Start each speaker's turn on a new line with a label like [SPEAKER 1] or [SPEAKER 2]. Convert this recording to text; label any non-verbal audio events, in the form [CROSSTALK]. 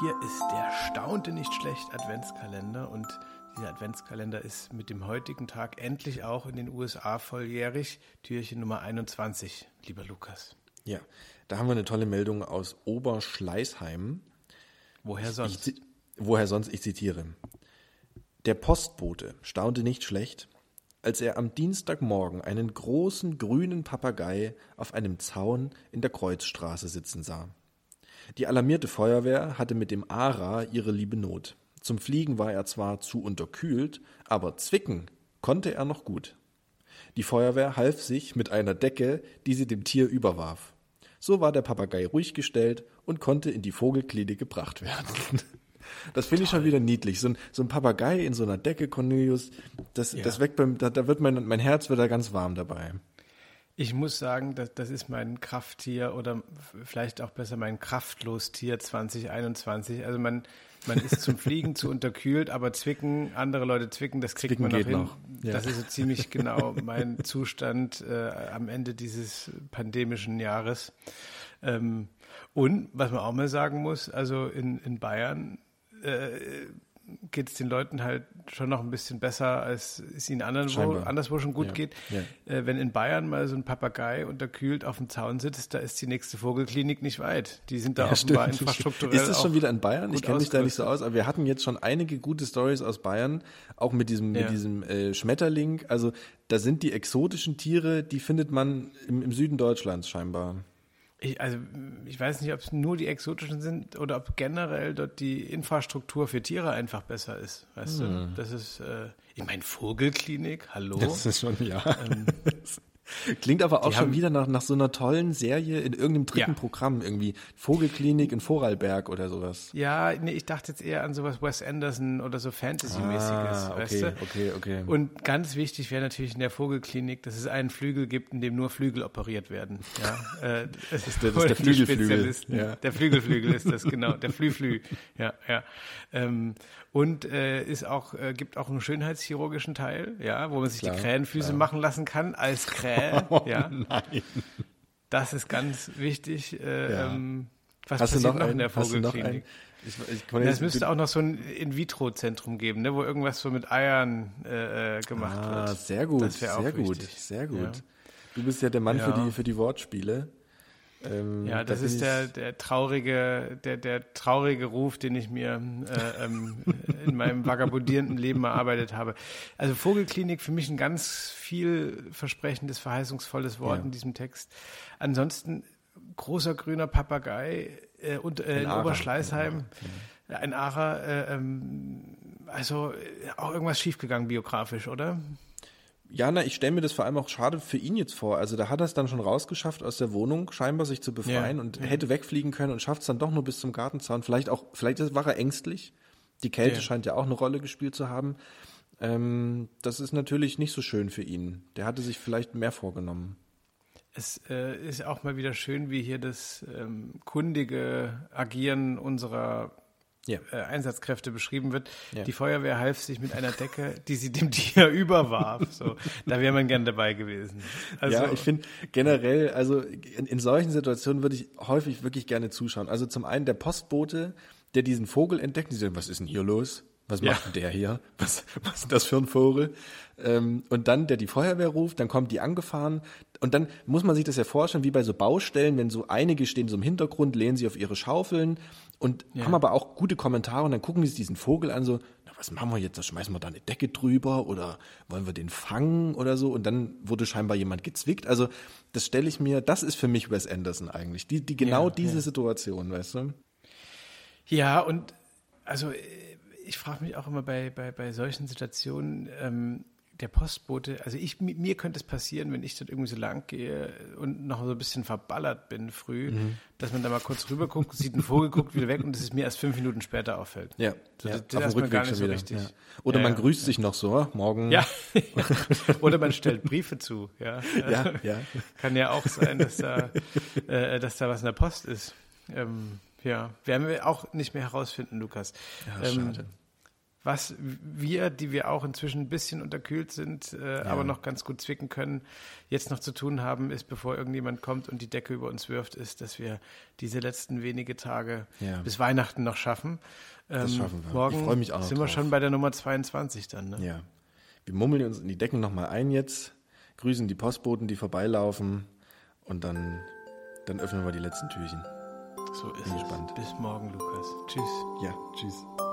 [SPEAKER 1] Hier ist der staunte nicht schlecht Adventskalender und dieser Adventskalender ist mit dem heutigen Tag endlich auch in den USA volljährig. Türchen Nummer 21, lieber Lukas.
[SPEAKER 2] Ja, da haben wir eine tolle Meldung aus Oberschleißheim.
[SPEAKER 1] Woher sonst?
[SPEAKER 2] Ich, woher sonst? Ich zitiere. Der Postbote staunte nicht schlecht, als er am Dienstagmorgen einen großen grünen Papagei auf einem Zaun in der Kreuzstraße sitzen sah. Die alarmierte Feuerwehr hatte mit dem Ara ihre liebe Not. Zum Fliegen war er zwar zu unterkühlt, aber zwicken konnte er noch gut. Die Feuerwehr half sich mit einer Decke, die sie dem Tier überwarf. So war der Papagei ruhig gestellt und konnte in die Vogelklinik gebracht werden. [LAUGHS] Das finde ich schon wieder niedlich. So ein, so ein Papagei in so einer Decke, Cornelius, das,
[SPEAKER 1] Ja.
[SPEAKER 2] das weckt beim, da, da wird mein, mein Herz wird da ganz warm dabei.
[SPEAKER 1] Ich muss sagen, das, das ist mein Krafttier oder vielleicht auch besser mein Kraftlostier 2021. Also man, man ist zum Fliegen zu [LAUGHS] unterkühlt, aber zwicken, andere Leute zwicken, das kriegt
[SPEAKER 2] Zwicken
[SPEAKER 1] man noch hin.
[SPEAKER 2] noch, ja.
[SPEAKER 1] Das ist so ziemlich [LAUGHS] genau mein Zustand äh, am Ende dieses pandemischen Jahres. Ähm, und was man auch mal sagen muss, also in, in Bayern äh, geht es den Leuten halt schon noch ein bisschen besser, als es ihnen anderen wo,
[SPEAKER 2] Scheinbar.
[SPEAKER 1] anderswo schon gut
[SPEAKER 2] Ja,
[SPEAKER 1] geht.
[SPEAKER 2] ja.
[SPEAKER 1] Äh, wenn in Bayern mal so ein Papagei unterkühlt auf dem Zaun sitzt, da ist die nächste Vogelklinik nicht weit. Die sind da offenbar infrastrukturell
[SPEAKER 2] Ist das schon wieder in Bayern? Ich kenne mich da nicht so aus, aber wir hatten jetzt schon einige gute Stories aus Bayern, auch mit diesem,
[SPEAKER 1] Ja.
[SPEAKER 2] mit diesem äh, Schmetterling. Also da sind die exotischen Tiere, die findet man im, im Süden Deutschlands scheinbar.
[SPEAKER 1] Ich, also ich weiß nicht, ob es nur die exotischen sind oder ob generell dort die Infrastruktur für Tiere einfach besser ist. Weißt du? Das ist, äh, ich meine, Vogelklinik, hallo?
[SPEAKER 2] ist schon, ja. [LAUGHS] [LAUGHS] Klingt aber auch
[SPEAKER 1] die
[SPEAKER 2] schon wieder nach, nach so einer tollen Serie in irgendeinem dritten
[SPEAKER 1] Ja.
[SPEAKER 2] Programm, irgendwie Vogelklinik in Vorarlberg oder sowas.
[SPEAKER 1] Ja, nee, ich dachte jetzt eher an sowas Wes Anderson oder so Fantasy-mäßiges,
[SPEAKER 2] Ah, okay,
[SPEAKER 1] weißt du?
[SPEAKER 2] okay, okay.
[SPEAKER 1] Und ganz wichtig wäre natürlich in der Vogelklinik, dass es einen Flügel gibt, in dem nur Flügel operiert werden. Ja, [LAUGHS] äh, das ist
[SPEAKER 2] der- das ist der Flügelflügel. Ja.
[SPEAKER 1] Der Flügelflügel ist das, genau. Der Flüflü. Ja, ja. Ähm, und äh, ist auch, äh, gibt auch einen schönheitschirurgischen Teil, ja, wo man sich
[SPEAKER 2] Klar,
[SPEAKER 1] die Krähenfüße machen lassen kann als [LAUGHS] Krähe. ja.
[SPEAKER 2] Nein.
[SPEAKER 1] Das ist ganz wichtig. Äh,
[SPEAKER 2] Ja.
[SPEAKER 1] ähm, was
[SPEAKER 2] Hast
[SPEAKER 1] passiert
[SPEAKER 2] noch,
[SPEAKER 1] noch in der Vogelklinik?
[SPEAKER 2] Ich, ich,
[SPEAKER 1] es müsste auch noch so ein In-vitro-Zentrum geben, ne, wo irgendwas so mit Eiern äh, äh, gemacht
[SPEAKER 2] Ah,
[SPEAKER 1] wird.
[SPEAKER 2] sehr gut, sehr gut, sehr gut.
[SPEAKER 1] Ja.
[SPEAKER 2] Du bist ja der Mann für
[SPEAKER 1] Ja.
[SPEAKER 2] die für die Wortspiele. Ähm,
[SPEAKER 1] Ja,
[SPEAKER 2] da
[SPEAKER 1] das
[SPEAKER 2] bin
[SPEAKER 1] ist der, der traurige, der, der traurige Ruf, den ich mir äh, ähm, [LAUGHS] in meinem vagabundierenden Leben erarbeitet habe. Also Vogelklinik für mich ein ganz vielversprechendes, verheißungsvolles Wort
[SPEAKER 2] Ja.
[SPEAKER 1] in diesem Text. Ansonsten großer grüner Papagei äh, und, äh, in
[SPEAKER 2] Ara,
[SPEAKER 1] Oberschleißheim, ein Ara, äh, ähm, also äh, auch irgendwas schiefgegangen biografisch, oder?
[SPEAKER 2] Ja, na, ich stelle mir das vor allem auch schade für ihn jetzt vor. Also da hat er es dann schon rausgeschafft aus der Wohnung, scheinbar sich zu befreien
[SPEAKER 1] Ja,
[SPEAKER 2] und hätte wegfliegen können und schafft es dann doch nur bis zum Gartenzaun. Vielleicht auch, vielleicht war er ängstlich. Die Kälte
[SPEAKER 1] Ja.
[SPEAKER 2] scheint ja auch eine Rolle gespielt zu haben. Ähm, das ist natürlich nicht so schön für ihn. Der hatte sich vielleicht mehr vorgenommen.
[SPEAKER 1] Es äh, ist auch mal wieder schön, wie hier das ähm, kundige Agieren unserer
[SPEAKER 2] Ja.
[SPEAKER 1] äh, Einsatzkräfte beschrieben wird.
[SPEAKER 2] Ja.
[SPEAKER 1] Die Feuerwehr half sich mit einer Decke, die sie dem [LAUGHS] Tier überwarf. So, da wäre man gern dabei gewesen. Also,
[SPEAKER 2] ja, ich finde generell, also in, in solchen Situationen würde ich häufig wirklich gerne zuschauen. Also zum einen der Postbote, der diesen Vogel entdeckt, die sagen, was ist denn hier los? Was
[SPEAKER 1] Ja.
[SPEAKER 2] macht denn der hier? [LAUGHS] Was, was ist das für ein Vogel? Ähm, und dann, der die Feuerwehr ruft, dann kommt die angefahren. Und dann muss man sich das ja vorstellen, wie bei so Baustellen, wenn so einige stehen so im Hintergrund, lehnen sie auf ihre Schaufeln und haben aber auch gute Kommentare und dann gucken die sich diesen Vogel an, so, na, was machen wir jetzt? Da schmeißen wir da eine Decke drüber oder wollen wir den fangen oder so? Und dann wurde scheinbar jemand gezwickt. Also, das stelle ich mir, das ist für mich Wes Anderson eigentlich. Die, die genau
[SPEAKER 1] Ja,
[SPEAKER 2] diese
[SPEAKER 1] ja.
[SPEAKER 2] Situation, weißt du?
[SPEAKER 1] Ja, und also äh, ich frage mich auch immer bei, bei, bei solchen Situationen, ähm, der Postbote, also ich, mi- mir könnte es passieren, wenn ich dort irgendwie so lang gehe und noch so ein bisschen verballert bin früh,
[SPEAKER 2] Mhm.
[SPEAKER 1] dass man da mal kurz rüber guckt, sieht einen Vogel, guckt wieder weg und es ist mir erst fünf Minuten später auffällt.
[SPEAKER 2] Ja,
[SPEAKER 1] So,
[SPEAKER 2] ja
[SPEAKER 1] das, das ist erstmal gar nicht so richtig.
[SPEAKER 2] Ja. Oder
[SPEAKER 1] Ja,
[SPEAKER 2] man grüßt sich noch so, "Ah, morgen.
[SPEAKER 1] Ja. [LAUGHS] Oder man stellt Briefe zu, ja.
[SPEAKER 2] ja, ja.
[SPEAKER 1] Kann ja auch sein, dass da, äh, dass da was in der Post ist. Ähm, ja, werden wir auch nicht mehr herausfinden, Lukas.
[SPEAKER 2] Ja,
[SPEAKER 1] ähm,
[SPEAKER 2] schade.
[SPEAKER 1] Was wir, die wir auch inzwischen ein bisschen unterkühlt sind, äh, aber noch ganz gut zwicken können, jetzt noch zu tun haben, ist, bevor irgendjemand kommt und die Decke über uns wirft, ist, dass wir diese letzten wenige Tage
[SPEAKER 2] Ja.
[SPEAKER 1] bis Weihnachten noch schaffen. Ähm,
[SPEAKER 2] Das schaffen wir.
[SPEAKER 1] Morgen
[SPEAKER 2] Ich mich auch
[SPEAKER 1] sind wir
[SPEAKER 2] drauf.
[SPEAKER 1] schon bei der Nummer 22 dann. Ne?
[SPEAKER 2] Ja. Wir mummeln uns in die Decken nochmal ein jetzt, grüßen die Postboten, die vorbeilaufen und dann, dann öffnen wir die letzten Türchen.
[SPEAKER 1] So ist
[SPEAKER 2] Bin
[SPEAKER 1] es.
[SPEAKER 2] gespannt.
[SPEAKER 1] Bis morgen, Lukas. Tschüss.
[SPEAKER 2] Ja, tschüss.